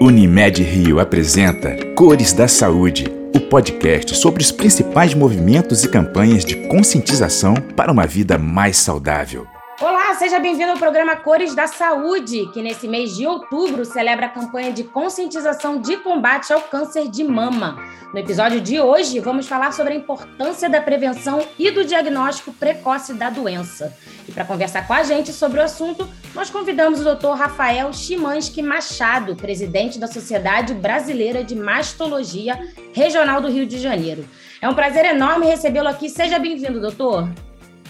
Unimed Rio apresenta Cores da Saúde, o podcast sobre os principais movimentos e campanhas de conscientização para uma vida mais saudável. Olá, seja bem-vindo ao programa Cores da Saúde, que nesse mês de outubro celebra a campanha de conscientização de combate ao câncer de mama. No episódio de hoje, vamos falar sobre a importância da prevenção e do diagnóstico precoce da doença. E para conversar com a gente sobre o assunto, nós convidamos o Dr. Rafael Chimansky Machado, presidente da Sociedade Brasileira de Mastologia Regional do Rio de Janeiro. É um prazer enorme recebê-lo aqui. Seja bem-vindo, doutor.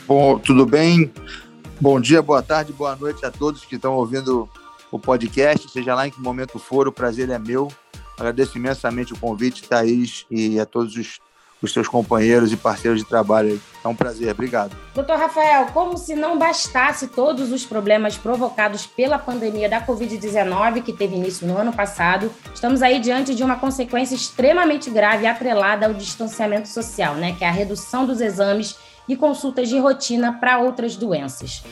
Bom, tudo bem? Bom dia, boa tarde, boa noite a todos que estão ouvindo o podcast, seja lá em que momento for, o prazer é meu. Agradeço imensamente o convite, Thaís, e a todos os, os seus companheiros e parceiros de trabalho. É um prazer, obrigado. Doutor Rafael, como se não bastasse todos os problemas provocados pela pandemia da Covid-19, que teve início no ano passado, estamos aí diante de uma consequência extremamente grave atrelada ao distanciamento social, né? Que é a redução dos exames e consultas de rotina para outras doenças.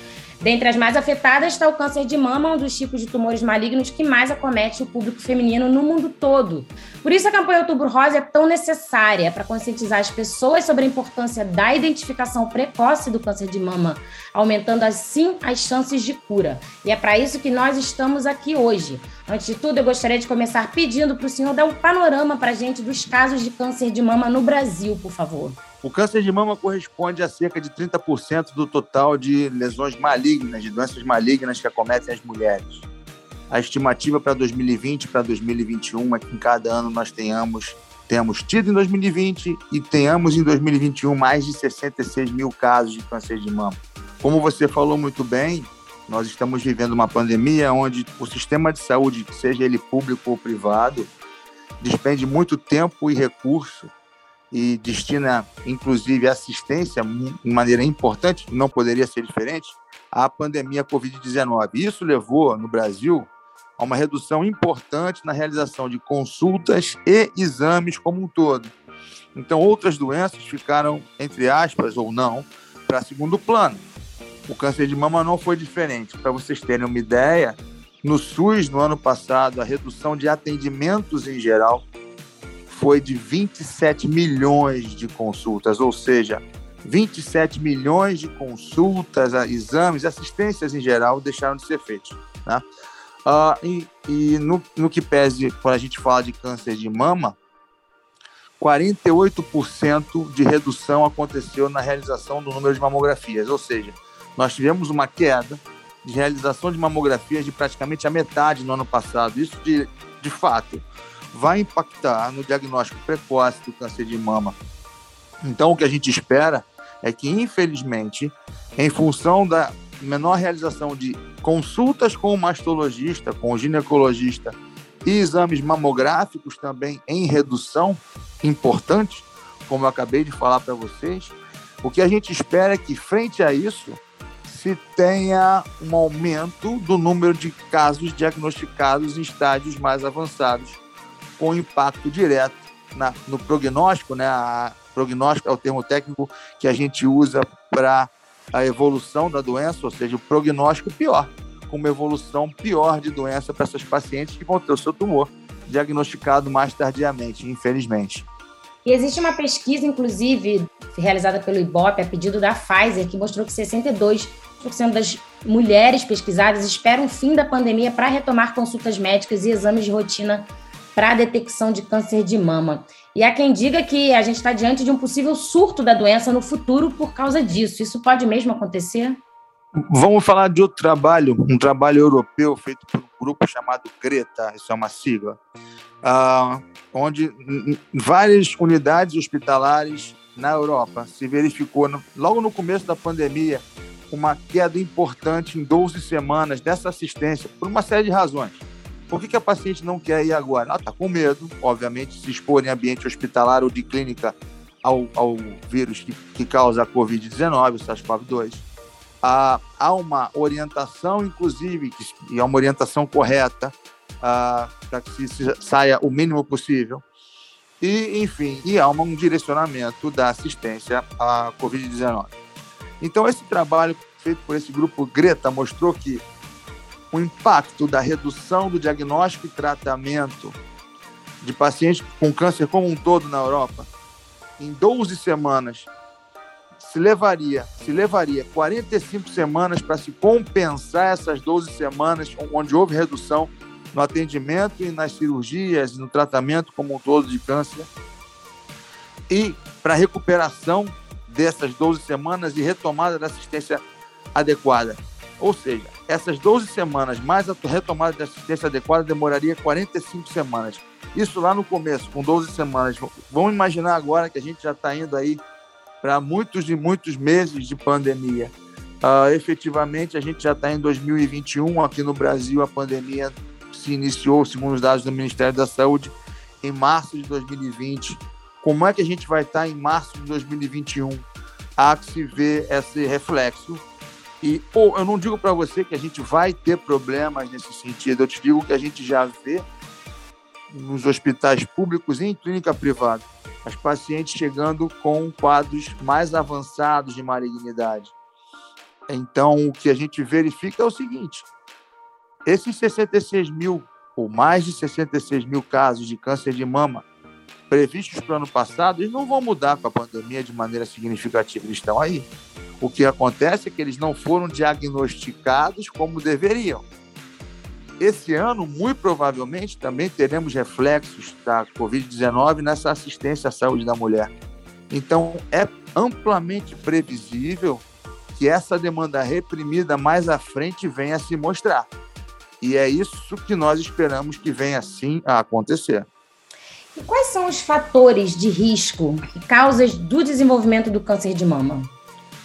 Dentre as mais afetadas está o câncer de mama, um dos tipos de tumores malignos que mais acomete o público feminino no mundo todo. Por isso, a campanha Outubro Rosa é tão necessária para conscientizar as pessoas sobre a importância da identificação precoce do câncer de mama, aumentando assim as chances de cura. E é para isso que nós estamos aqui hoje. Antes de tudo, eu gostaria de começar pedindo para o senhor dar um panorama para a gente dos casos de câncer de mama no Brasil, por favor. O câncer de mama corresponde a cerca de 30% do total de lesões malignas, de doenças malignas que acometem as mulheres. A estimativa para 2020 e para 2021 é que em cada ano nós tenhamos, tenhamos tido em 2020 e tenhamos em 2021 mais de 66 mil casos de câncer de mama. Como você falou muito bem, nós estamos vivendo uma pandemia onde o sistema de saúde, seja ele público ou privado, despende muito tempo e recurso e destina, inclusive, assistência de maneira importante, não poderia ser diferente, à pandemia Covid-19. Isso levou, no Brasil, a uma redução importante na realização de consultas e exames como um todo. Então, outras doenças ficaram, entre aspas ou não, para segundo plano. O câncer de mama não foi diferente. Para vocês terem uma ideia, no SUS, no ano passado, a redução de atendimentos em geral foi de 27 milhões de consultas, ou seja, 27 milhões de consultas, exames, assistências em geral deixaram de ser feitos. Né? Uh, e, e no, no, que pese, quando a gente fala de câncer de mama, 48% de redução aconteceu na realização do número de mamografias, ou seja, nós tivemos uma queda de realização de mamografias de praticamente a metade no ano passado. Isso, de, de fato, vai impactar no diagnóstico precoce do câncer de mama. Então, o que a gente espera é que, infelizmente, em função da menor realização de consultas com o mastologista, com o ginecologista e exames mamográficos também em redução importante, como eu acabei de falar para vocês, o que a gente espera é que, frente a isso, se tenha um aumento do número de casos diagnosticados em estádios mais avançados com impacto direto na, no prognóstico, né? A, prognóstico é o termo técnico que a gente usa para a evolução da doença, ou seja, o prognóstico pior, com uma evolução pior de doença para essas pacientes que vão ter o seu tumor diagnosticado mais tardiamente, infelizmente. E existe uma pesquisa, inclusive, realizada pelo IBOP, a pedido da Pfizer, que mostrou que 62% das mulheres pesquisadas esperam o fim da pandemia para retomar consultas médicas e exames de rotina para a detecção de câncer de mama. E há quem diga que a gente está diante de um possível surto da doença no futuro por causa disso. Isso pode mesmo acontecer? Vamos falar de outro trabalho, um trabalho europeu feito por um grupo chamado Greta, isso é uma sigla, uh, onde várias unidades hospitalares na Europa se verificou, no, logo no começo da pandemia, uma queda importante em 12 semanas dessa assistência, por uma série de razões. Por que, que a paciente não quer ir agora? Ela está com medo, obviamente, se expor em ambiente hospitalar ou de clínica ao, ao vírus que, que causa a Covid-19, o SARS-CoV-2. Há uma orientação, inclusive, e é uma orientação correta, para que saia o mínimo possível. E, enfim, e há um direcionamento da assistência à Covid-19. Então, esse trabalho feito por esse grupo Greta mostrou que o impacto da redução do diagnóstico e tratamento de pacientes com câncer como um todo na Europa, em 12 semanas, se levaria, se levaria 45 semanas para se compensar essas 12 semanas onde houve redução no atendimento e nas cirurgias no tratamento como um todo de câncer. E para a recuperação dessas 12 semanas e retomada da assistência adequada. Ou seja, essas 12 semanas mais a retomada da assistência adequada demoraria 45 semanas. Isso lá no começo, com 12 semanas. Vamos imaginar agora que a gente já está indo aí para muitos e muitos meses de pandemia. Uh, efetivamente, a gente já está em 2021. Aqui no Brasil, a pandemia se iniciou, segundo os dados do Ministério da Saúde, em março de 2020. Como é que a gente vai estar tá em março de 2021? Há que se ver esse reflexo. E ou, eu não digo para você que a gente vai ter problemas nesse sentido, eu te digo que a gente já vê nos hospitais públicos e em clínica privada, as pacientes chegando com quadros mais avançados de malignidade. Então, o que a gente verifica é o seguinte: esses 66 mil, ou mais de 66 mil casos de câncer de mama previstos para o ano passado, eles não vão mudar com a pandemia de maneira significativa, eles estão aí. O que acontece é que eles não foram diagnosticados como deveriam. Esse ano, muito provavelmente, também teremos reflexos da Covid-19 nessa assistência à saúde da mulher. Então, é amplamente previsível que essa demanda reprimida mais à frente venha a se mostrar. E é isso que nós esperamos que venha assim a acontecer. E quais são os fatores de risco e causas do desenvolvimento do câncer de mama?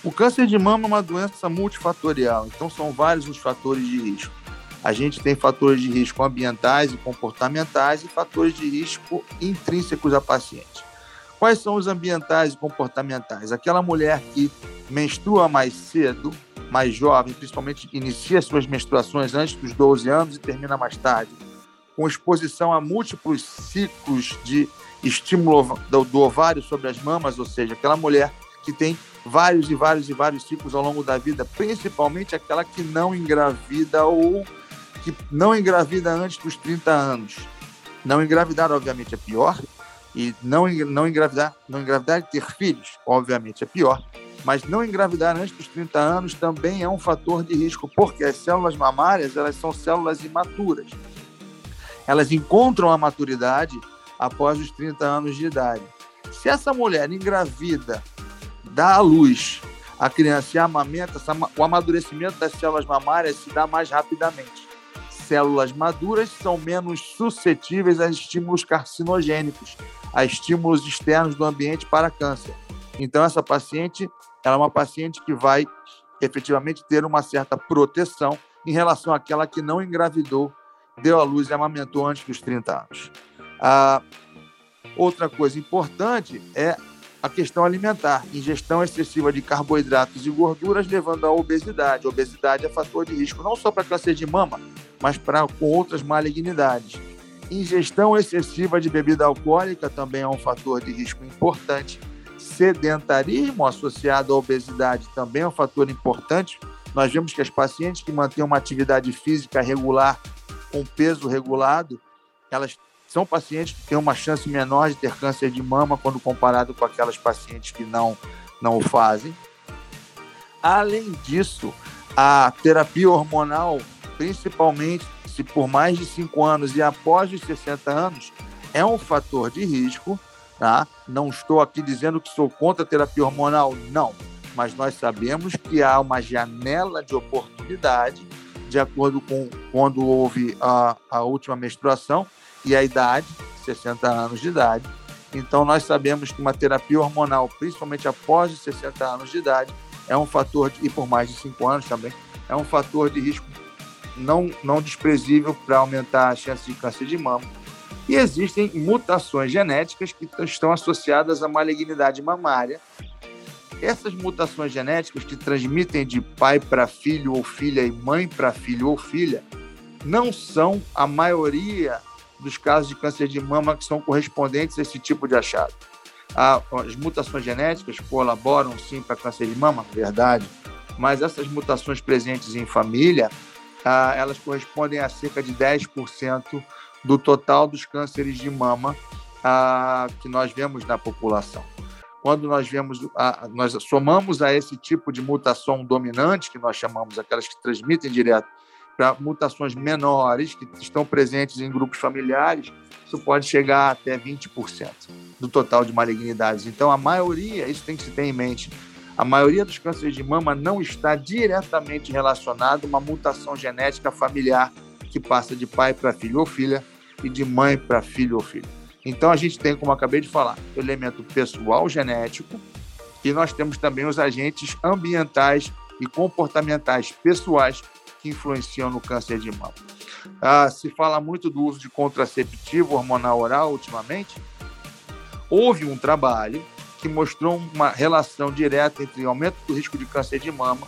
O câncer de mama é uma doença multifatorial, então são vários os fatores de risco a gente tem fatores de risco ambientais e comportamentais e fatores de risco intrínsecos à paciente. Quais são os ambientais e comportamentais? Aquela mulher que menstrua mais cedo, mais jovem, principalmente inicia suas menstruações antes dos 12 anos e termina mais tarde, com exposição a múltiplos ciclos de estímulo do, ovário sobre as mamas, ou seja, aquela mulher que tem vários e vários e vários ciclos ao longo da vida, principalmente aquela que não engravida ou que não engravida antes dos 30 anos. Não engravidar, obviamente, é pior. E não, não engravidar, não engravidar e ter filhos, obviamente, é pior. Mas não engravidar antes dos 30 anos também é um fator de risco, porque as células mamárias elas são células imaturas. Elas encontram a maturidade após os 30 anos de idade. Se essa mulher engravida, dá à luz a criança e amamenta, o amadurecimento das células mamárias se dá mais rapidamente células maduras são menos suscetíveis a estímulos carcinogênicos, a estímulos externos do ambiente para câncer. Então, essa paciente ela é uma paciente que vai efetivamente ter uma certa proteção em relação àquela que não engravidou, deu à luz e amamentou antes dos 30 anos. Ah, outra coisa importante é a questão alimentar, ingestão excessiva de carboidratos e gorduras levando à obesidade. A obesidade é fator de risco não só para câncer de mama, mas para outras malignidades. Ingestão excessiva de bebida alcoólica também é um fator de risco importante. Sedentarismo associado à obesidade também é um fator importante. Nós vemos que as pacientes que mantêm uma atividade física regular, com peso regulado, elas são pacientes que têm uma chance menor de ter câncer de mama quando comparado com aquelas pacientes que não, não o fazem. Além disso, a terapia hormonal principalmente se por mais de 5 anos e após os 60 anos, é um fator de risco. Tá? Não estou aqui dizendo que sou contra a terapia hormonal, não. Mas nós sabemos que há uma janela de oportunidade, de acordo com quando houve a, a última menstruação e a idade, 60 anos de idade. Então, nós sabemos que uma terapia hormonal, principalmente após os 60 anos de idade, é um fator, de, e por mais de 5 anos também, é um fator de risco não, não desprezível para aumentar a chance de câncer de mama. E existem mutações genéticas que estão associadas à malignidade mamária. Essas mutações genéticas que transmitem de pai para filho ou filha e mãe para filho ou filha não são a maioria dos casos de câncer de mama que são correspondentes a esse tipo de achado. As mutações genéticas colaboram sim para câncer de mama, verdade, mas essas mutações presentes em família elas correspondem a cerca de 10% do total dos cânceres de mama que nós vemos na população. Quando nós vemos, nós somamos a esse tipo de mutação dominante, que nós chamamos aquelas que transmitem direto, para mutações menores, que estão presentes em grupos familiares, isso pode chegar até 20% do total de malignidades. Então, a maioria, isso tem que se ter em mente, a maioria dos cânceres de mama não está diretamente relacionado a uma mutação genética familiar que passa de pai para filho ou filha e de mãe para filho ou filho. Então a gente tem, como acabei de falar, o elemento pessoal genético e nós temos também os agentes ambientais e comportamentais pessoais que influenciam no câncer de mama. Ah, se fala muito do uso de contraceptivo hormonal oral ultimamente. Houve um trabalho que mostrou uma relação direta entre aumento do risco de câncer de mama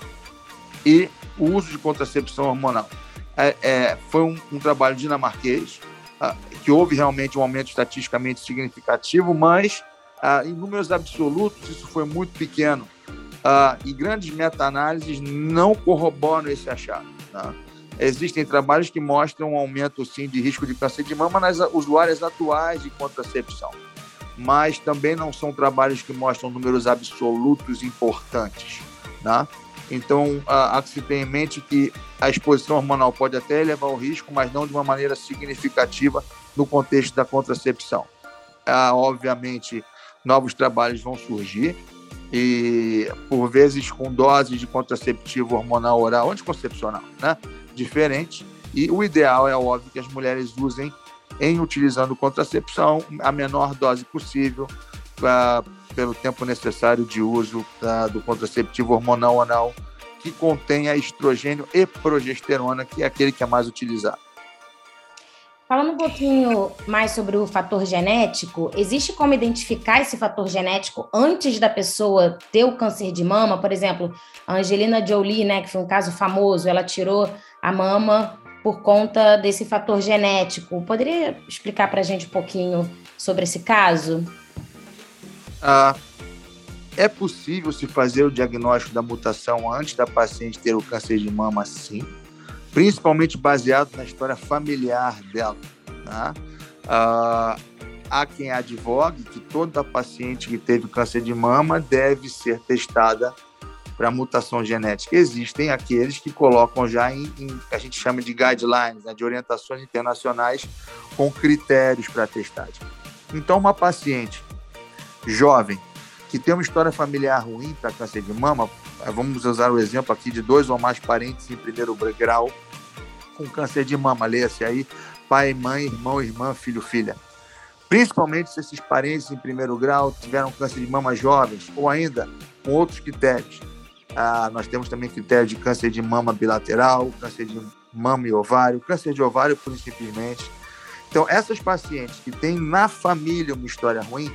e o uso de contracepção hormonal. É, é, foi um, um, trabalho dinamarquês ah, que houve realmente um aumento estatisticamente significativo, mas ah, em números absolutos isso foi muito pequeno. Ah, e grandes meta-análises não corroboram esse achado. Tá? Existem trabalhos que mostram um aumento sim de risco de câncer de mama nas usuárias atuais de contracepção mas também não são trabalhos que mostram números absolutos importantes. Né? Então, há que se ter em mente que a exposição hormonal pode até elevar o risco, mas não de uma maneira significativa no contexto da contracepção. Ah, obviamente, novos trabalhos vão surgir e, por vezes, com doses de contraceptivo hormonal oral, anticoncepcional, né? diferente. E o ideal é óbvio que as mulheres usem em utilizando contracepção a menor dose possível pra, pelo tempo necessário de uso do contraceptivo hormonal anal que contenha estrogênio e progesterona, que é aquele que é mais utilizado. Falando um pouquinho mais sobre o fator genético, existe como identificar esse fator genético antes da pessoa ter o câncer de mama? Por exemplo, a Angelina Jolie, né, que foi um caso famoso, ela tirou a mama por conta desse fator genético. Poderia explicar para a gente um pouquinho sobre esse caso? Ah, é possível se fazer o diagnóstico da mutação antes da paciente ter o câncer de mama, sim, principalmente baseado na história familiar dela. Tá? Ah, há quem advogue que toda paciente que teve câncer de mama deve ser testada para mutação genética. Existem aqueles que colocam já em, em a gente chama de guidelines, né, de orientações internacionais com critérios para testagem. Então, uma paciente jovem que tem uma história familiar ruim para câncer de mama, vamos usar o exemplo aqui de dois ou mais parentes em primeiro grau com câncer de mama, leia-se aí, pai, mãe, irmão, irmã, filho, filha. Principalmente se esses parentes em primeiro grau tiveram câncer de mama jovens ou ainda com outros critérios. Ah, nós temos também critério de câncer de mama bilateral, câncer de mama e ovário, câncer de ovário, por. Então, essas pacientes que têm na família uma história ruim,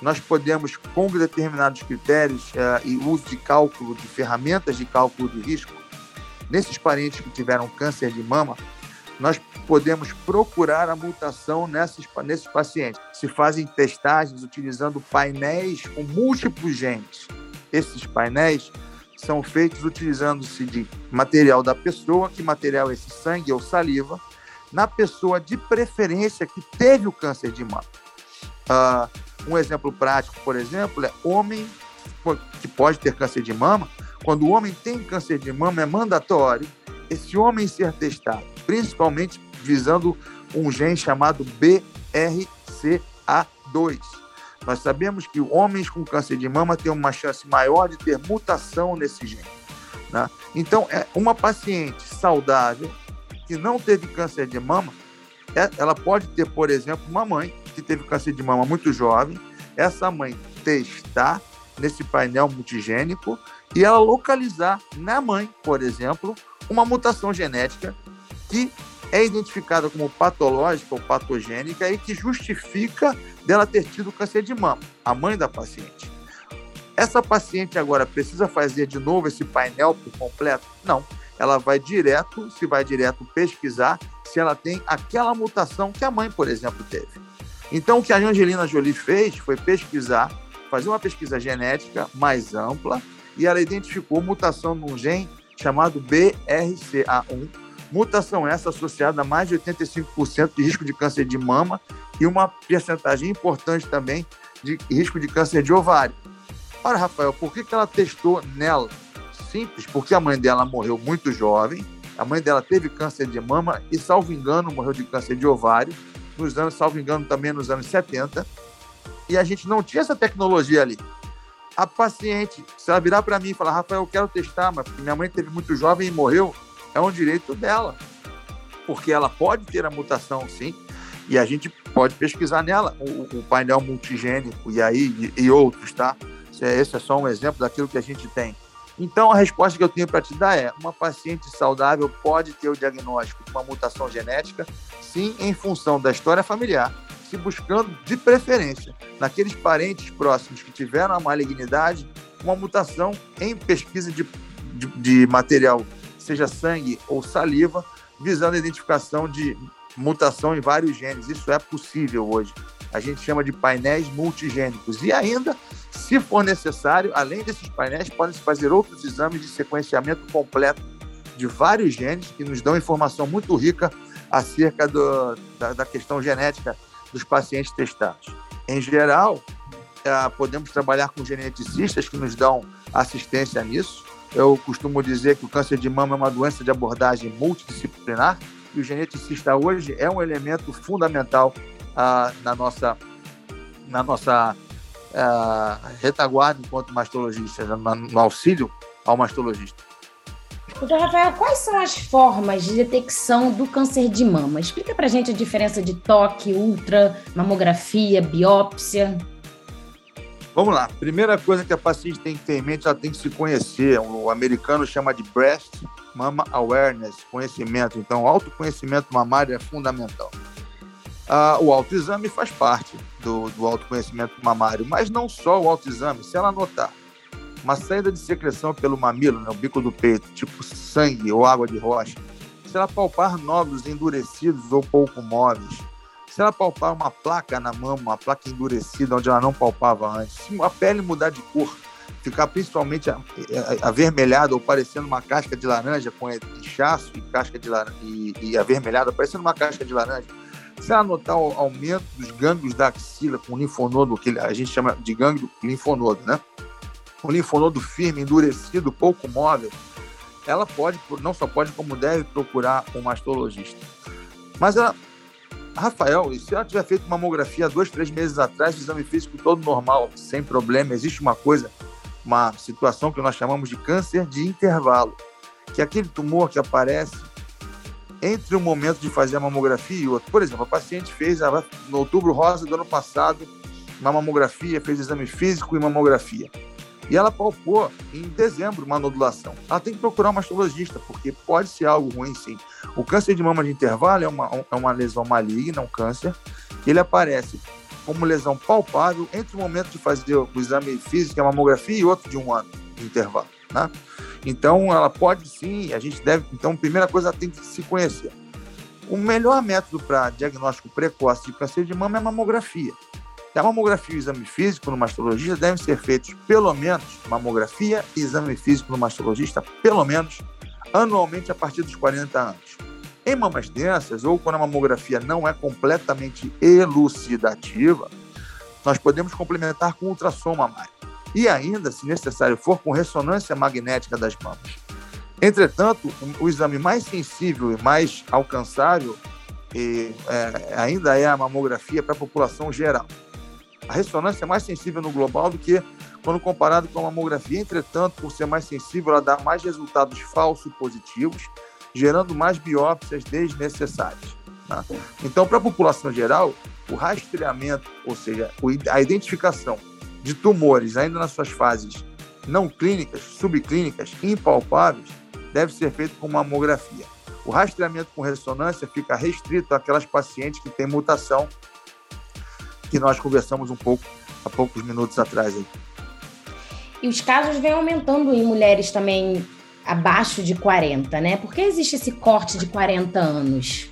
nós podemos, com determinados critérios uh, e uso de cálculo, de ferramentas de cálculo de risco, nesses parentes que tiveram câncer de mama, nós podemos procurar a mutação nessas, nesses pacientes. Se fazem testagens utilizando painéis com múltiplos genes. Esses painéis são feitos utilizando-se de material da pessoa, que material é esse sangue ou saliva, na pessoa de preferência que teve o câncer de mama. Uh, um exemplo prático, por exemplo, é homem que pode ter câncer de mama. Quando o homem tem câncer de mama, é mandatório esse homem ser testado, principalmente visando um gene chamado BRCA2 nós sabemos que homens com câncer de mama têm uma chance maior de ter mutação nesse gene. Né? Então, é uma paciente saudável que não teve câncer de mama, é, ela pode ter, por exemplo, uma mãe que teve câncer de mama muito jovem, essa mãe testar nesse painel multigênico e ela localizar na mãe, por exemplo, uma mutação genética que é identificada como patológica ou patogênica e que justifica dela ter tido câncer de mama, a mãe da paciente. Essa paciente agora precisa fazer de novo esse painel por completo? Não. Ela vai direto, se vai direto pesquisar se ela tem aquela mutação que a mãe, por exemplo, teve. Então, o que a Angelina Jolie fez foi pesquisar, fazer uma pesquisa genética mais ampla e ela identificou mutação num gene chamado BRCA1, Mutação essa associada a mais de 85% de risco de câncer de mama e uma percentagem importante também de risco de câncer de ovário. Ora, Rafael, por que, que ela testou nela? Simples, porque a mãe dela morreu muito jovem, a mãe dela teve câncer de mama e, salvo engano, morreu de câncer de ovário, nos anos, salvo engano, também nos anos 70, e a gente não tinha essa tecnologia ali. A paciente, se ela virar para mim e falar, Rafael, eu quero testar, mas minha mãe teve muito jovem e morreu, é um direito dela. Porque ela pode ter a mutação, sim, e a gente pode pesquisar nela o, o painel multigênico e aí e, e outros, tá? Esse é só um exemplo daquilo que a gente tem. Então, a resposta que eu tenho para te dar é: uma paciente saudável pode ter o diagnóstico de uma mutação genética, sim, em função da história familiar, se buscando, de preferência, naqueles parentes próximos que tiveram a malignidade, uma mutação em pesquisa de, de, de material seja sangue ou saliva, visando a identificação de mutação em vários genes. Isso é possível hoje. A gente chama de painéis multigênicos. E ainda, se for necessário, além desses painéis, podem-se fazer outros exames de sequenciamento completo de vários genes que nos dão informação muito rica acerca do, da, da questão genética dos pacientes testados. Em geral, é, podemos trabalhar com geneticistas que nos dão assistência nisso. Eu costumo dizer que o câncer de mama é uma doença de abordagem multidisciplinar e o geneticista hoje é um elemento fundamental ah, na nossa, na nossa ah, retaguarda enquanto mastologista, no auxílio ao mastologista. Doutor Rafael, quais são as formas de detecção do câncer de mama? Explica pra gente a diferença de toque, ultra, mamografia, biópsia. Vamos lá. Primeira coisa que a paciente tem que ter em mente, ela tem que se conhecer. O americano chama de breast mama awareness, conhecimento. Então, autoconhecimento mamário é fundamental. Ah, o autoexame faz parte do, do autoconhecimento mamário, mas não só o autoexame. Se ela notar uma saída de secreção pelo mamilo, né, o bico do peito, tipo sangue ou água de rocha, se ela palpar nódulos endurecidos ou pouco móveis, se ela palpar uma placa na mama, uma placa endurecida onde ela não palpava antes, se a pele mudar de cor, ficar principalmente avermelhada ou parecendo uma casca de laranja com inchaço e casca de laranja, e, e avermelhada, parecendo uma casca de laranja, se ela notar o aumento dos gânglios da axila com linfonodo, que a gente chama de gânglio linfonodo, né? Um linfonodo firme, endurecido, pouco móvel, ela pode, não só pode, como deve procurar um mastologista. Mas ela, Rafael, se ela tiver feito mamografia dois, três meses atrás, o exame físico todo normal, sem problema, existe uma coisa, uma situação que nós chamamos de câncer de intervalo, que é aquele tumor que aparece entre o momento de fazer a mamografia e outro. Por exemplo, a paciente fez no outubro rosa do ano passado uma mamografia, fez exame físico e mamografia. E ela palpou em dezembro uma nodulação. Ela tem que procurar um mastologista, porque pode ser algo ruim sim. O câncer de mama de intervalo é uma, é uma lesão maligna, um câncer, que ele aparece como lesão palpável entre o momento de fazer o exame físico, a mamografia, e outro de um ano de intervalo. Né? Então, ela pode sim, a gente deve. Então, primeira coisa, ela tem que se conhecer. O melhor método para diagnóstico precoce de câncer de mama é a mamografia. A mamografia e o exame físico no mastologista devem ser feitos pelo menos, mamografia e exame físico no mastologista, pelo menos, anualmente a partir dos 40 anos. Em mamas densas, ou quando a mamografia não é completamente elucidativa, nós podemos complementar com ultrassom mamário. E ainda, se necessário for, com ressonância magnética das mamas. Entretanto, o exame mais sensível e mais alcançável e, é, ainda é a mamografia para a população geral. A ressonância é mais sensível no global do que quando comparado com a mamografia. Entretanto, por ser mais sensível, ela dá mais resultados falsos positivos, gerando mais biópsias desnecessárias. Né? Então, para a população geral, o rastreamento, ou seja, a identificação de tumores ainda nas suas fases não clínicas, subclínicas, impalpáveis, deve ser feito com mamografia. O rastreamento com ressonância fica restrito àquelas pacientes que têm mutação que nós conversamos um pouco há poucos minutos atrás. Aí. E os casos vêm aumentando em mulheres também abaixo de 40, né? Por que existe esse corte de 40 anos?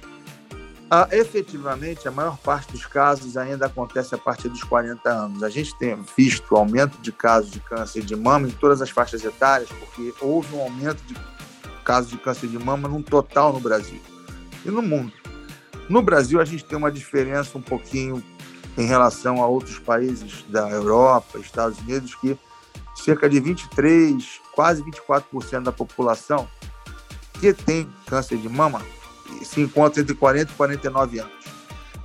Ah, efetivamente, a maior parte dos casos ainda acontece a partir dos 40 anos. A gente tem visto aumento de casos de câncer de mama em todas as faixas etárias, porque houve um aumento de casos de câncer de mama no total no Brasil e no mundo. No Brasil, a gente tem uma diferença um pouquinho em relação a outros países da Europa, Estados Unidos, que cerca de 23, quase 24% da população que tem câncer de mama se encontra entre 40 e 49 anos.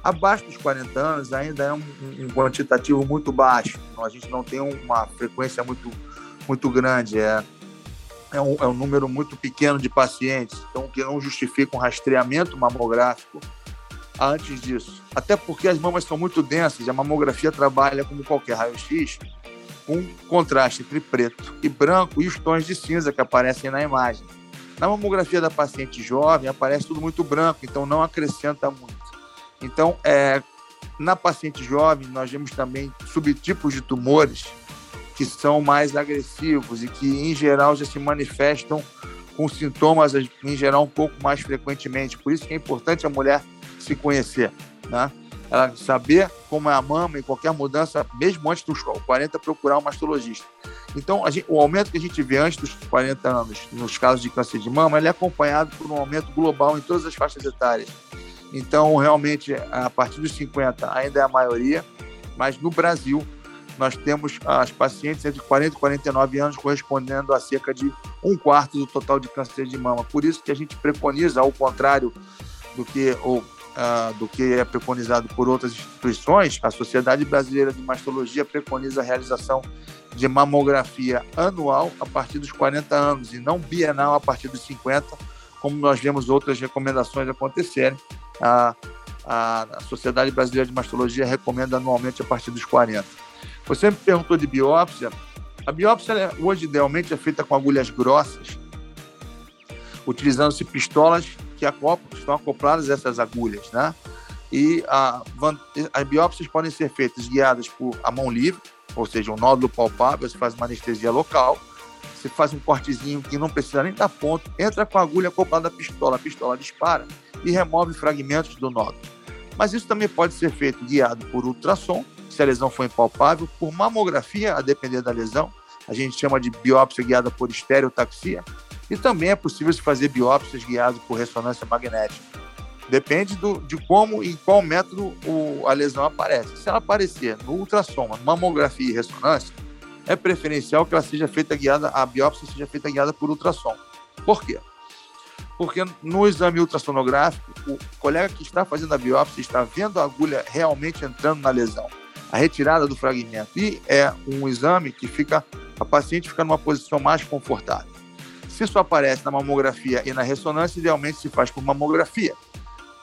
Abaixo dos 40 anos ainda é um, um quantitativo muito baixo, então, a gente não tem uma frequência muito, muito grande, é, é, um, é um número muito pequeno de pacientes, então que não justifica um rastreamento mamográfico antes disso. Até porque as mamas são muito densas e a mamografia trabalha como qualquer raio-x com contraste entre preto e branco e os tons de cinza que aparecem na imagem. Na mamografia da paciente jovem aparece tudo muito branco, então não acrescenta muito. Então, é, na paciente jovem, nós vemos também subtipos de tumores que são mais agressivos e que, em geral, já se manifestam com sintomas, em geral, um pouco mais frequentemente. Por isso que é importante a mulher se conhecer, né? ela saber como é a mama e qualquer mudança, mesmo antes dos 40, procurar um mastologista. Então, gente, o aumento que a gente vê antes dos 40 anos nos casos de câncer de mama, ele é acompanhado por um aumento global em todas as faixas etárias. Então, realmente, a partir dos 50 ainda é a maioria, mas no Brasil, nós temos as pacientes entre 40 e 49 anos correspondendo a cerca de um quarto do total de câncer de mama. Por isso que a gente preconiza, ao contrário do que o uh, do que é preconizado por outras instituições, a Sociedade Brasileira de Mastologia preconiza a realização de mamografia anual a partir dos 40 anos e não bienal a partir dos 50, como nós vemos outras recomendações acontecerem. A, a, a Sociedade Brasileira de Mastologia recomenda anualmente a partir dos 40. Você me perguntou de biópsia. A biópsia hoje idealmente é feita com agulhas grossas, utilizando-se pistolas que estão acopladas a essas agulhas, né? E a, as biópsias podem ser feitas guiadas por a mão livre, ou seja, um nódulo palpável, você faz uma anestesia local, você faz um cortezinho que não precisa nem dar ponto, entra com a agulha acoplada à pistola, a pistola dispara e remove fragmentos do nódulo. Mas isso também pode ser feito guiado por ultrassom, se a lesão for impalpável, por mamografia, a depender da lesão, a gente chama de biópsia guiada por estereotaxia, e também é possível se fazer biópsias guiadas por ressonância magnética. Depende do, de como e qual método o, a lesão aparece. Se ela aparecer no ultrassom, mamografia e ressonância, é preferencial que ela seja feita guiada, a biópsia seja feita guiada por ultrassom. Por quê? Porque no exame ultrassonográfico, o colega que está fazendo a biópsia está vendo a agulha realmente entrando na lesão, a retirada do fragmento. E é um exame que fica a paciente fica numa posição mais confortável. Se isso aparece na mamografia e na ressonância, idealmente se faz por mamografia.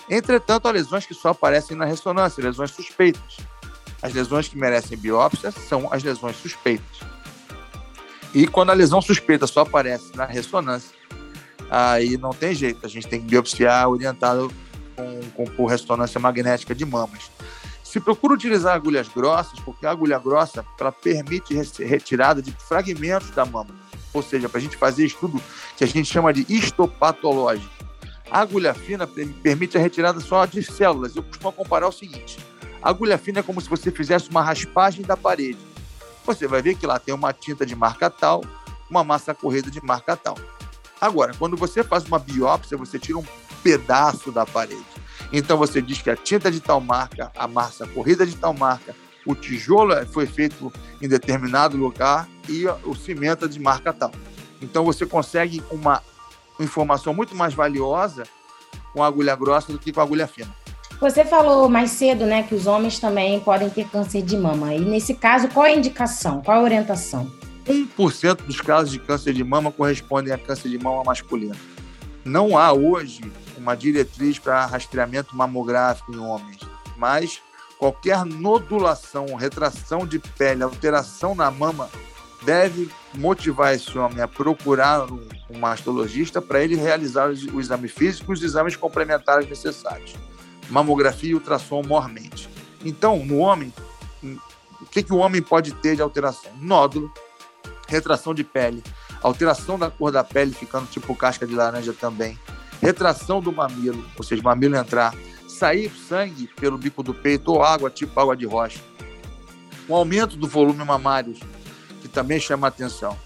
Entretanto, há lesões que só aparecem na ressonância, lesões suspeitas. As lesões que merecem biópsia são as lesões suspeitas. E quando a lesão suspeita só aparece na ressonância, aí não tem jeito, a gente tem que biopsiar orientado com, com, por ressonância magnética de mamas. Se procura utilizar agulhas grossas, porque a agulha grossa ela permite retirada de fragmentos da mama ou seja, para a gente fazer estudo que a gente chama de histopatológico. A agulha fina permite a retirada só de células. Eu costumo comparar o seguinte: a agulha fina é como se você fizesse uma raspagem da parede. Você vai ver que lá tem uma tinta de marca tal, uma massa corrida de marca tal. Agora, quando você faz uma biópsia, você tira um pedaço da parede. Então você diz que a tinta de tal marca, a massa corrida de tal marca, o tijolo foi feito em determinado lugar e o cimento é de marca tal. Então você consegue uma informação muito mais valiosa com agulha grossa do que com agulha fina. Você falou mais cedo, né, que os homens também podem ter câncer de mama. E nesse caso, qual é a indicação? Qual a orientação? 1% dos casos de câncer de mama correspondem a câncer de mama masculino. Não há hoje uma diretriz para rastreamento mamográfico em homens, mas qualquer nodulação, retração de pele, alteração na mama, deve motivar esse homem a procurar um, mastologista para ele realizar o exame físico e os exames complementares necessários. Mamografia e ultrassom mormente. Então, no homem, o que, que o homem pode ter de alteração? Nódulo, retração de pele, alteração da cor da pele, ficando tipo casca de laranja também, retração do mamilo, ou seja, mamilo entrar, sair sangue pelo bico do peito ou água, tipo água de rocha. Um aumento do volume mamário, que também chama atenção.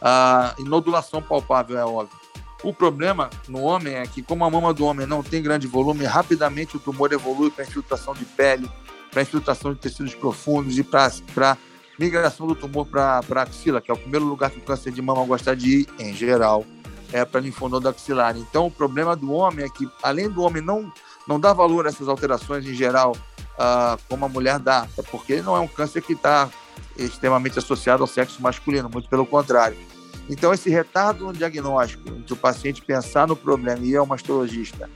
A inodulação palpável é óbvio. O problema no homem é que, como a mama do homem não tem grande volume, rapidamente o tumor evolui para infiltração de pele, para infiltração de tecidos profundos e para migração do tumor para a axila, que é o primeiro lugar que o câncer de mama gosta de ir, em geral, é para linfonodo axilar. Então, o problema do homem é que, além do homem não, não dar valor a essas alterações em geral, uh, como a mulher dá, porque não é um câncer que está extremamente associado ao sexo masculino, muito pelo contrário. Então, esse retardo no diagnóstico, entre o paciente pensar no problema e ir ao mastologista,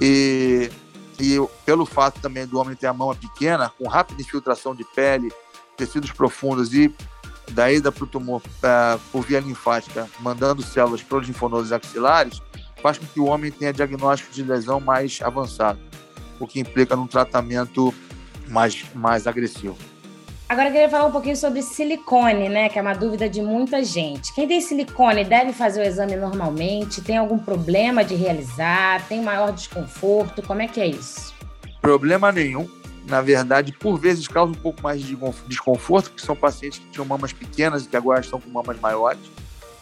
e, e pelo fato também do homem ter a mão pequena, com rápida infiltração de pele, tecidos profundos e da ida para o tumor uh, por via linfática, mandando células para os linfonodos axilares, faz com que o homem tenha diagnóstico de lesão mais avançado, o que implica num tratamento mais, mais agressivo. Agora eu queria falar um pouquinho sobre silicone, né? Que é uma dúvida de muita gente. Quem tem silicone deve fazer o exame normalmente? Tem algum problema de realizar? Tem maior desconforto? Como é que é isso? Problema nenhum. Na verdade, por vezes causa um pouco mais de desconforto, porque são pacientes que tinham mamas pequenas e que agora estão com mamas maiores.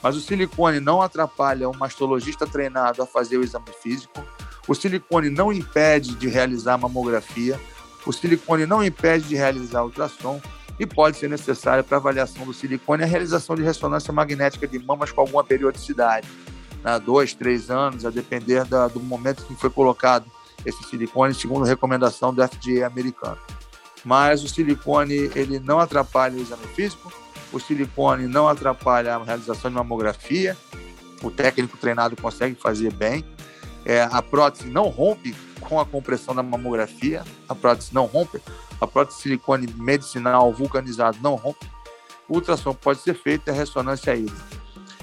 Mas o silicone não atrapalha um mastologista treinado a fazer o exame físico. O silicone não impede de realizar a mamografia. O silicone não impede de realizar ultrassom e pode ser necessária para avaliação do silicone a realização de ressonância magnética de mamas com alguma periodicidade, né, dois, três anos, a depender da, do momento que foi colocado esse silicone, segundo recomendação do FDA americano. Mas o silicone ele não atrapalha o exame físico, o silicone não atrapalha a realização de mamografia, o técnico treinado consegue fazer bem, é, a prótese não rompe com a compressão da mamografia, a prótese não rompe, a prótese de silicone medicinal vulcanizado não rompe, o ultrassom pode ser feito e a ressonância hídrica.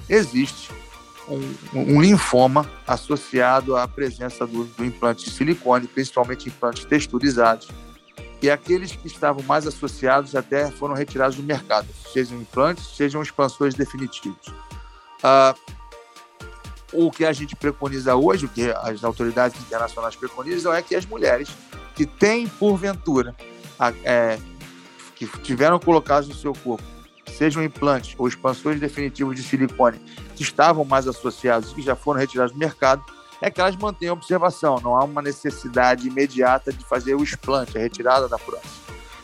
Existe um, um, linfoma associado à presença do, do, implante de silicone, principalmente implantes texturizados, e aqueles que estavam mais associados até foram retirados do mercado, sejam implantes, sejam expansores definitivos. Ah, o que a gente preconiza hoje, o que as autoridades internacionais preconizam, é que as mulheres que têm, porventura, é, que tiveram colocados no seu corpo, sejam implantes ou expansões definitivos de silicone, que estavam mais associados e que já foram retirados do mercado, é que elas mantenham observação. Não há uma necessidade imediata de fazer o explante, a retirada da prótese.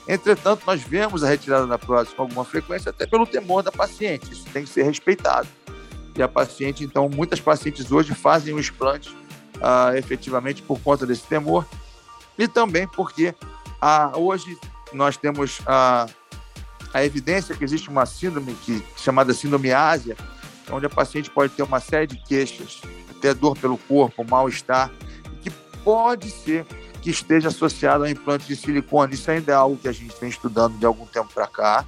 Entretanto, nós vemos a retirada da prótese com alguma frequência, até pelo temor da paciente. Isso tem que ser respeitado. E a paciente, então, muitas pacientes hoje fazem o explante ah, efetivamente por conta desse temor e também porque ah, hoje nós temos a, a evidência que existe uma síndrome que, chamada síndrome ásia, onde a paciente pode ter uma série de queixas, até dor pelo corpo, mal-estar, que pode ser que esteja associado a implante de silicone. Isso ainda é algo que a gente vem estudando de algum tempo para cá.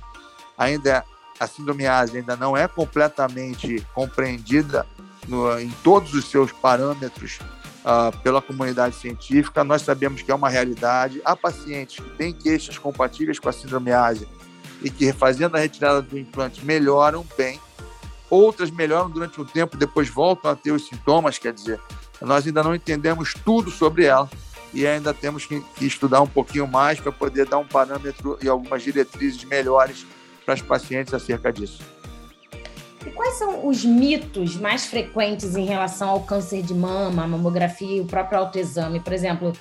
Ainda é a síndrome ASA ainda não é completamente compreendida no, em todos os seus parâmetros uh, pela comunidade científica. Nós sabemos que é uma realidade. Há pacientes que têm queixas compatíveis com a síndrome ASA e que, fazendo a retirada do implante, melhoram bem. Outras melhoram durante um tempo, depois voltam a ter os sintomas. Quer dizer, nós ainda não entendemos tudo sobre ela e ainda temos que estudar um pouquinho mais para poder dar um parâmetro e algumas diretrizes melhores para as pacientes acerca disso. E quais são os mitos mais frequentes em relação ao câncer de mama, a mamografia e o próprio autoexame? Por exemplo,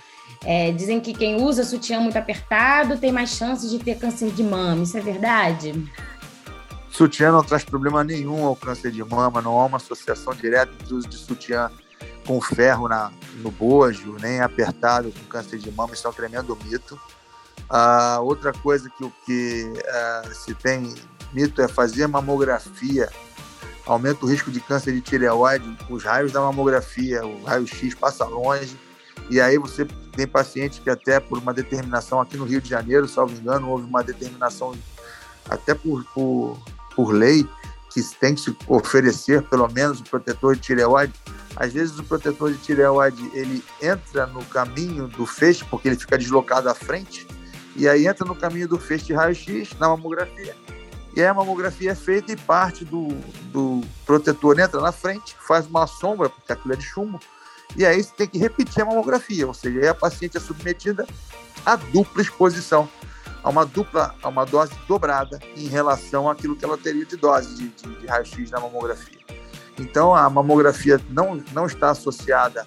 é, dizem que quem usa sutiã muito apertado tem mais chances de ter câncer de mama. Isso é verdade? Sutiã não traz problema nenhum ao câncer de mama, não há uma associação direta entre o uso de sutiã com ferro na, no bojo, nem apertado com câncer de mama. Isso é um tremendo mito. Ah, outra coisa que, que ah, se tem mito é fazer mamografia. Aumenta o risco de câncer de tireoide. Os raios da mamografia, o raio-x passa longe. E aí você tem paciente que até por uma determinação aqui no Rio de Janeiro, salvo engano, houve uma determinação até por, por, por lei que tem que se oferecer pelo menos o protetor de tireoide. Às vezes o protetor de tireoide ele entra no caminho do feixe porque ele fica deslocado à frente e aí entra no caminho do feixe de raio-x na mamografia. E aí a mamografia é feita e parte do, do protetor entra na frente, faz uma sombra, porque aquilo é de chumbo, e aí você tem que repetir a mamografia, ou seja, aí a paciente é submetida a dupla exposição, a uma dupla, a uma dose dobrada em relação àquilo que ela teria de dose de, de, de raio-x na mamografia. Então, a mamografia não, não está associada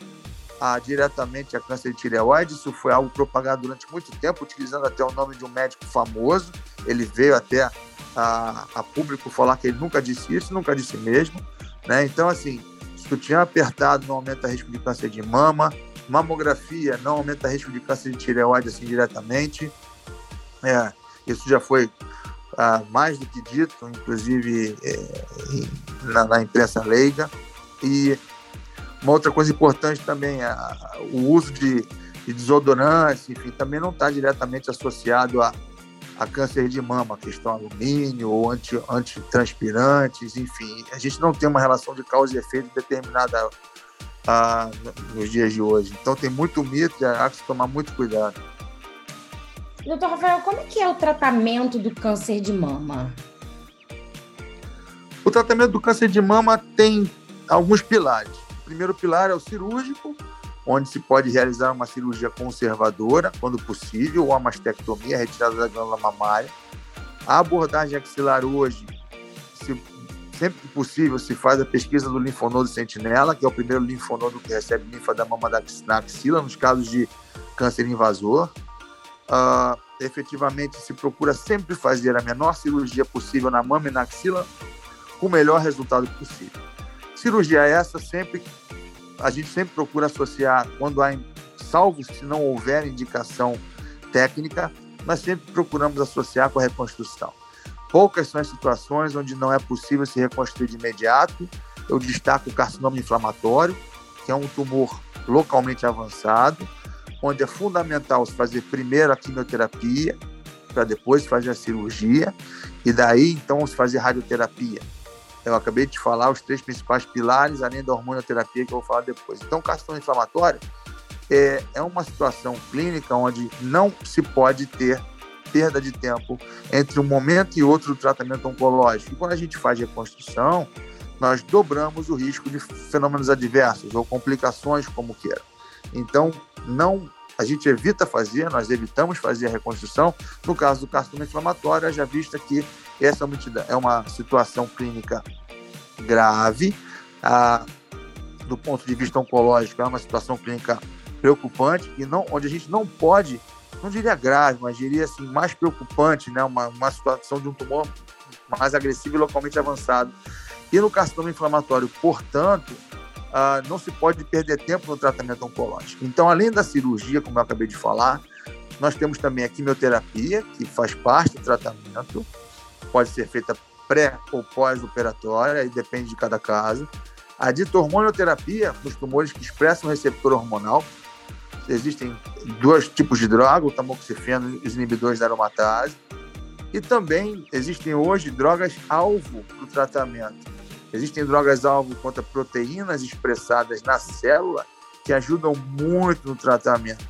a, diretamente a câncer de tireoide. Isso foi algo propagado durante muito tempo, utilizando até o nome de um médico famoso. Ele veio até a, a público falar que ele nunca disse isso, nunca disse mesmo. Né? Então, assim, sutiã apertado não aumenta risco de câncer de mama, mamografia não aumenta risco de câncer de tireoide assim diretamente. É, isso já foi ah, mais do que dito, inclusive é, na, na, imprensa leiga. E uma outra coisa importante também, a, o uso de, de desodorantes, enfim, também não está diretamente associado a, a câncer de mama, questão alumínio ou anti, antitranspirantes, enfim. A gente não tem uma relação de causa e efeito determinada ah, nos dias de hoje. Então tem muito mito e há que tomar muito cuidado. Doutor Rafael, como é que é o tratamento do câncer de mama? O tratamento do câncer de mama tem alguns pilares. Primeiro pilar é o cirúrgico, onde se pode realizar uma cirurgia conservadora, quando possível, ou a mastectomia, retirada da glândula mamária. A abordagem axilar hoje, se, sempre que possível, se faz a pesquisa do linfonodo sentinela, que é o primeiro linfonodo que recebe linfa da mama da, na axila, nos casos de câncer invasor. Uh, efetivamente, se procura sempre fazer a menor cirurgia possível na mama e na axila, com o melhor resultado possível. Cirurgia essa sempre a gente sempre procura associar quando há salvo se não houver indicação técnica, nós sempre procuramos associar com a reconstrução. Poucas são as situações onde não é possível se reconstruir de imediato. Eu destaco o carcinoma inflamatório, que é um tumor localmente avançado, onde é fundamental se fazer primeiro a quimioterapia, para depois fazer a cirurgia, e daí então se fazer radioterapia. Eu acabei de falar os três principais pilares, além da hormonioterapia, que eu vou falar depois. Então, carcinoma inflamatório é, é uma situação clínica onde não se pode ter perda de tempo entre um momento e outro do tratamento oncológico. E quando a gente faz reconstrução, nós dobramos o risco de fenômenos adversos ou complicações, como queira. Então, não a gente evita fazer, nós evitamos fazer a reconstrução. No caso do carcinoma inflamatório, já vista que essa é uma situação clínica grave. Ah, do ponto de vista oncológico, é uma situação clínica preocupante e não, onde a gente não pode, não diria grave, mas diria assim, mais preocupante, né? uma, uma situação de um tumor mais agressivo e localmente avançado. E no carcinoma inflamatório, portanto, ah, não se pode perder tempo no tratamento oncológico. Então, além da cirurgia, como eu acabei de falar, nós temos também a quimioterapia, que faz parte do tratamento, pode ser feita pré ou pós-operatória, aí depende de cada caso. A ditormonioterapia, nos tumores que expressam receptor hormonal, existem dois tipos de droga, o tamoxifeno e os inibidores da aromatase. E também existem hoje drogas-alvo para o tratamento. Existem drogas-alvo contra proteínas expressadas na célula que ajudam muito no tratamento.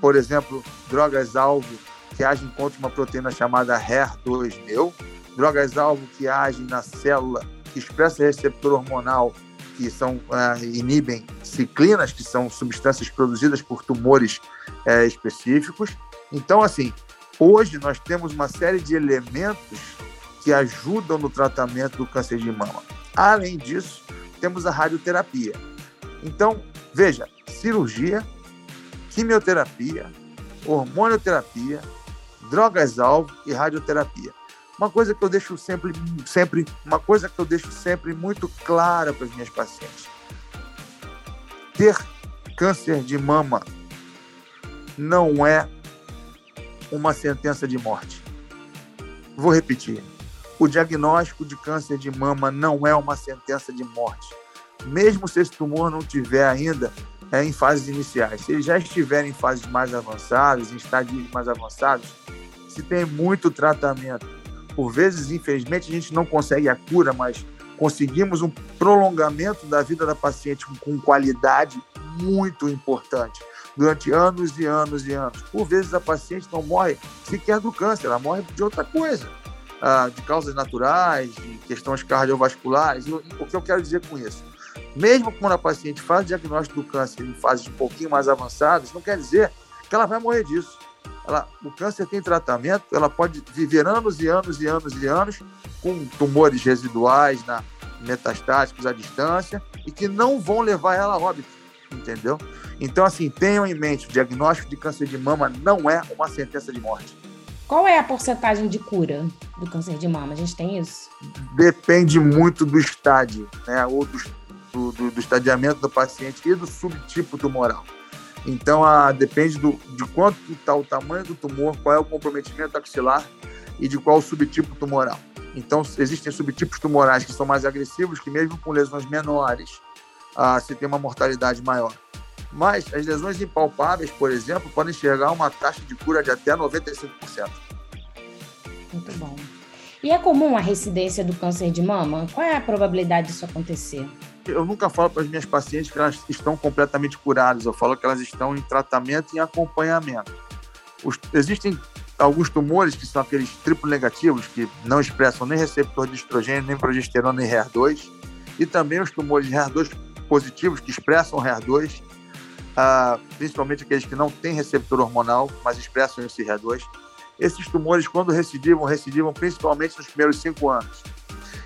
Por exemplo, drogas-alvo que agem contra uma proteína chamada HER2-neu, drogas-alvo que agem na célula que expressa receptor hormonal, que são uh, inibem ciclinas, que são substâncias produzidas por tumores uh, específicos. Então, assim, hoje nós temos uma série de elementos que ajudam no tratamento do câncer de mama. Além disso, temos a radioterapia. Então, veja, cirurgia, quimioterapia, hormonioterapia, drogas-alvo e radioterapia. Uma coisa que eu deixo sempre, sempre, uma coisa que eu deixo sempre muito clara para as minhas pacientes. Ter câncer de mama não é uma sentença de morte. Vou repetir. O diagnóstico de câncer de mama não é uma sentença de morte. Mesmo se esse tumor não tiver ainda é, em fases iniciais, se ele já estiver em fases mais avançadas, em estádios mais avançados, se tem muito tratamento por vezes, infelizmente, a gente não consegue a cura, mas conseguimos um prolongamento da vida da paciente com qualidade muito importante durante anos e anos e anos. Por vezes a paciente não morre sequer do câncer, ela morre de outra coisa, ah, de causas naturais, de questões cardiovasculares. O que eu quero dizer com isso? Mesmo quando a paciente faz o diagnóstico do câncer em fases um pouquinho mais avançadas, não quer dizer que ela vai morrer disso ela, o câncer tem tratamento, ela pode viver anos e anos e anos e anos com tumores residuais na, metastáticos à distância e que não vão levar ela a óbito, entendeu? Então, assim, tenham em mente, o diagnóstico de câncer de mama não é uma sentença de morte. Qual é a porcentagem de cura do câncer de mama? A gente tem isso? Depende muito do estádio, né? Ou do, do, do, do estadiamento do paciente e do subtipo tumoral. Então, a, depende do, de quanto está o tamanho do tumor, qual é o comprometimento axilar e de qual subtipo tumoral. Então, existem subtipos tumorais que são mais agressivos, que mesmo com lesões menores, ah, se tem uma mortalidade maior. Mas as lesões impalpáveis, por exemplo, podem a uma taxa de cura de até 95%. Muito bom. E é comum a recidência do câncer de mama? Qual é a probabilidade disso acontecer? Eu nunca falo para as minhas pacientes que elas estão completamente curadas, eu falo que elas estão em tratamento e acompanhamento. Os, existem alguns tumores que são aqueles triplo negativos, que não expressam nem receptor de estrogênio, nem progesterona, nem HER2, e também os tumores HER2 positivos, que expressam HER2, ah, principalmente aqueles que não têm receptor hormonal, mas expressam esse HER2. Esses tumores, quando recidivam, recidivam principalmente nos primeiros cinco anos.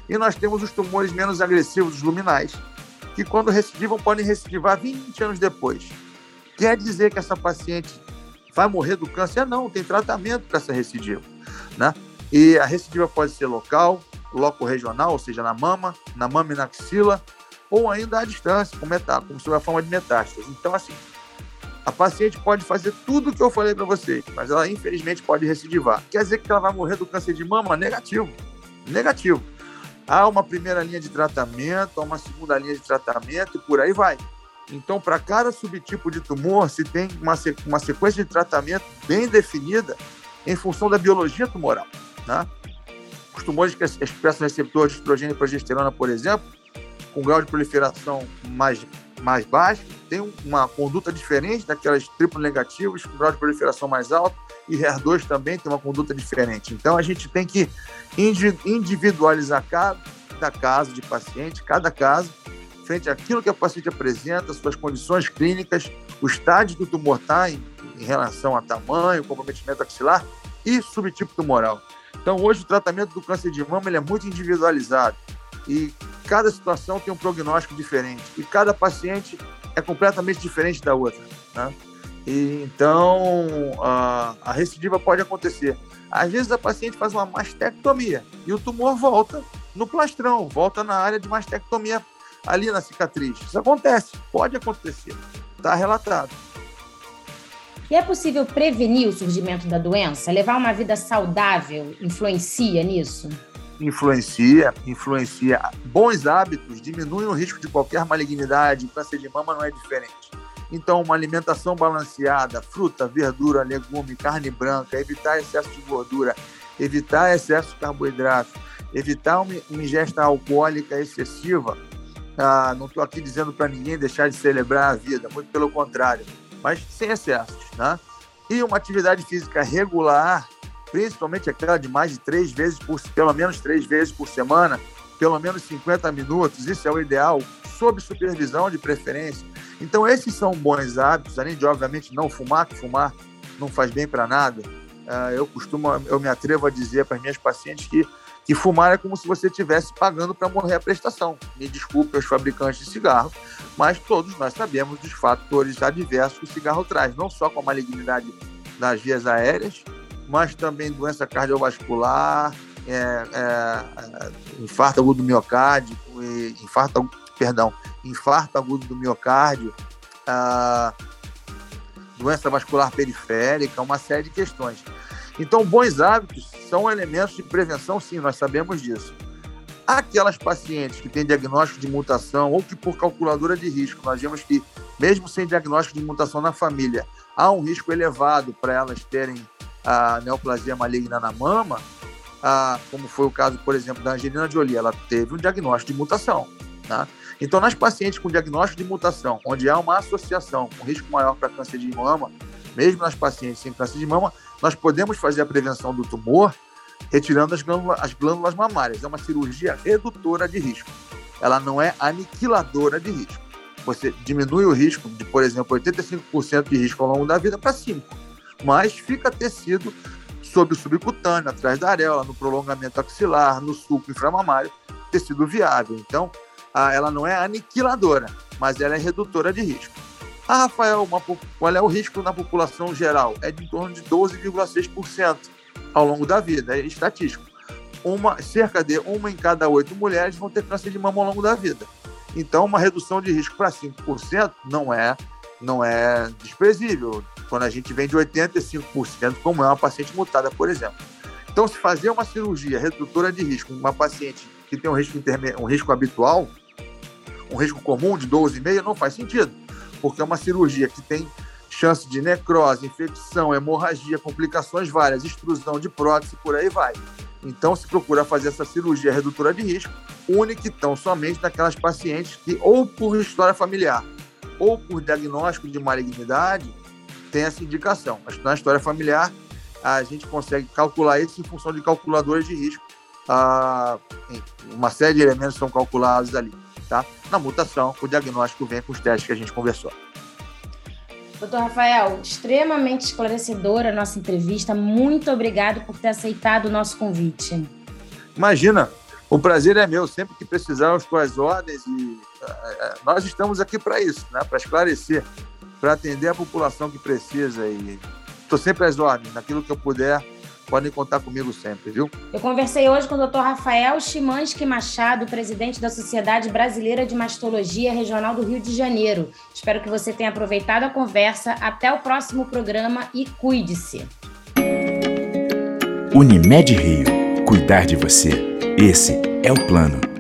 E nós temos os tumores menos agressivos, os luminais, que quando recidivam podem recidivar 20 anos depois. Quer dizer que essa paciente vai morrer do câncer? Não, tem tratamento para essa recidiva. Né? E a recidiva pode ser local, loco regional, ou seja, na mama, na mama e na axila, ou ainda à distância, com metá como sob a forma de metástase. Então, assim, a paciente pode fazer tudo o que eu falei para vocês, mas ela infelizmente pode recidivar. Quer dizer que ela vai morrer do câncer de mama? Negativo. Negativo. Há uma primeira linha de tratamento, há uma segunda linha de tratamento e por aí vai. Então, para cada subtipo de tumor, se tem uma, uma sequência de tratamento bem definida em função da biologia tumoral. Né? Os tumores que expressam receptor de estrogênio e progesterona, por exemplo, com grau de proliferação mais, mais baixo, tem uma conduta diferente daquelas triplo negativas, com grau de proliferação mais alto, e HER2 também tem uma conduta diferente. Então, a gente tem que individualizar cada caso de paciente, cada caso, frente àquilo que a paciente apresenta, suas condições clínicas, o estágio que o tumor está em, em, relação a tamanho, comprometimento axilar e subtipo tumoral. Então, hoje, o tratamento do câncer de mama ele é muito individualizado e cada situação tem um prognóstico diferente e cada paciente é completamente diferente da outra. Né? E, então, a, a recidiva pode acontecer. Às vezes, a paciente faz uma mastectomia e o tumor volta no plastrão, volta na área de mastectomia ali na cicatriz. Isso acontece, pode acontecer, está relatado. E é possível prevenir o surgimento da doença? Levar uma vida saudável influencia nisso? Influencia, influencia. Bons hábitos diminuem o risco de qualquer malignidade, câncer de mama não é diferente. Então, uma alimentação balanceada, fruta, verdura, legume, carne branca, evitar excesso de gordura, evitar excesso de carboidrato, evitar uma ingesta alcoólica excessiva, ah, não estou aqui dizendo para ninguém deixar de celebrar a vida, muito pelo contrário, mas sem excessos, né? E uma atividade física regular, principalmente aquela de mais de três vezes por, pelo menos três vezes por semana, pelo menos 50 minutos, isso é o ideal, sob supervisão de preferência. Então esses são bons hábitos, além de obviamente não fumar, que fumar não faz bem para nada. Ah, eu costumo, eu me atrevo a dizer para as minhas pacientes que que fumar é como se você estivesse pagando para morrer a prestação. Me desculpe os fabricantes de cigarro, mas todos nós sabemos dos fatores adversos que o cigarro traz, não só com a malignidade das vias aéreas, mas também doença cardiovascular, é, é, infarto agudo do miocárdio, infarto, perdão, infarto agudo do miocárdio, doença vascular periférica, uma série de questões. Então, bons hábitos são elementos de prevenção, sim, nós sabemos disso. Aquelas pacientes que têm diagnóstico de mutação ou que por calculadora de risco, nós vemos que, mesmo sem diagnóstico de mutação na família, há um risco elevado para elas terem a neoplasia maligna na mama, como foi o caso, por exemplo, da Angelina Jolie, ela teve um diagnóstico de mutação. Tá? Então, nas pacientes com diagnóstico de mutação, onde há uma associação com risco maior para câncer de mama, mesmo nas pacientes sem câncer de mama, nós podemos fazer a prevenção do tumor retirando as glândulas, as glândulas mamárias. É uma cirurgia redutora de risco. Ela não é aniquiladora de risco. Você diminui o risco de, por exemplo, 85% de risco ao longo da vida para 5%. Mas fica tecido sob o subcutâneo, atrás da areola, no prolongamento axilar, no sulco inframamário. ter sido viável. Então, ela não é aniquiladora, mas ela é redutora de risco. Ah, Rafael, uma, qual é o risco na população geral? É de em torno de 12,6% ao longo da vida, é estatístico. Uma, cerca de uma em cada oito mulheres vão ter câncer de mama ao longo da vida. Então, uma redução de risco para 5% não é, não é desprezível, quando a gente vem de 85%, como é uma paciente mutada, por exemplo. Então, se fazer uma cirurgia redutora de risco, uma paciente que tem um risco, um risco habitual, um risco comum de 12,5, não faz sentido, porque é uma cirurgia que tem chance de necrose, infecção, hemorragia, complicações várias, extrusão de prótese, por aí vai. Então, se procura fazer essa cirurgia redutora de risco, única e tão somente naquelas pacientes que, ou por história familiar, ou por diagnóstico de malignidade, tem essa indicação. Mas na história familiar, a gente consegue calcular isso em função de calculadores de risco. Ah, uma série de elementos são calculados ali. Tá? Na mutação, o diagnóstico vem com os testes que a gente conversou. Doutor Rafael, extremamente esclarecedora a nossa entrevista. Muito obrigado por ter aceitado o nosso convite. Imagina, o prazer é meu. Sempre que precisar, as ordens. E, uh, nós estamos aqui para isso, né? para esclarecer, para atender a população que precisa. E estou sempre às ordens, naquilo que eu puder podem contar comigo sempre, viu? Eu conversei hoje com o Dr. Rafael Chimansky Machado, presidente da Sociedade Brasileira de Mastologia Regional do Rio de Janeiro. Espero que você tenha aproveitado a conversa. Até o próximo programa e cuide-se. Unimed Rio. Cuidar de você. Esse é o plano.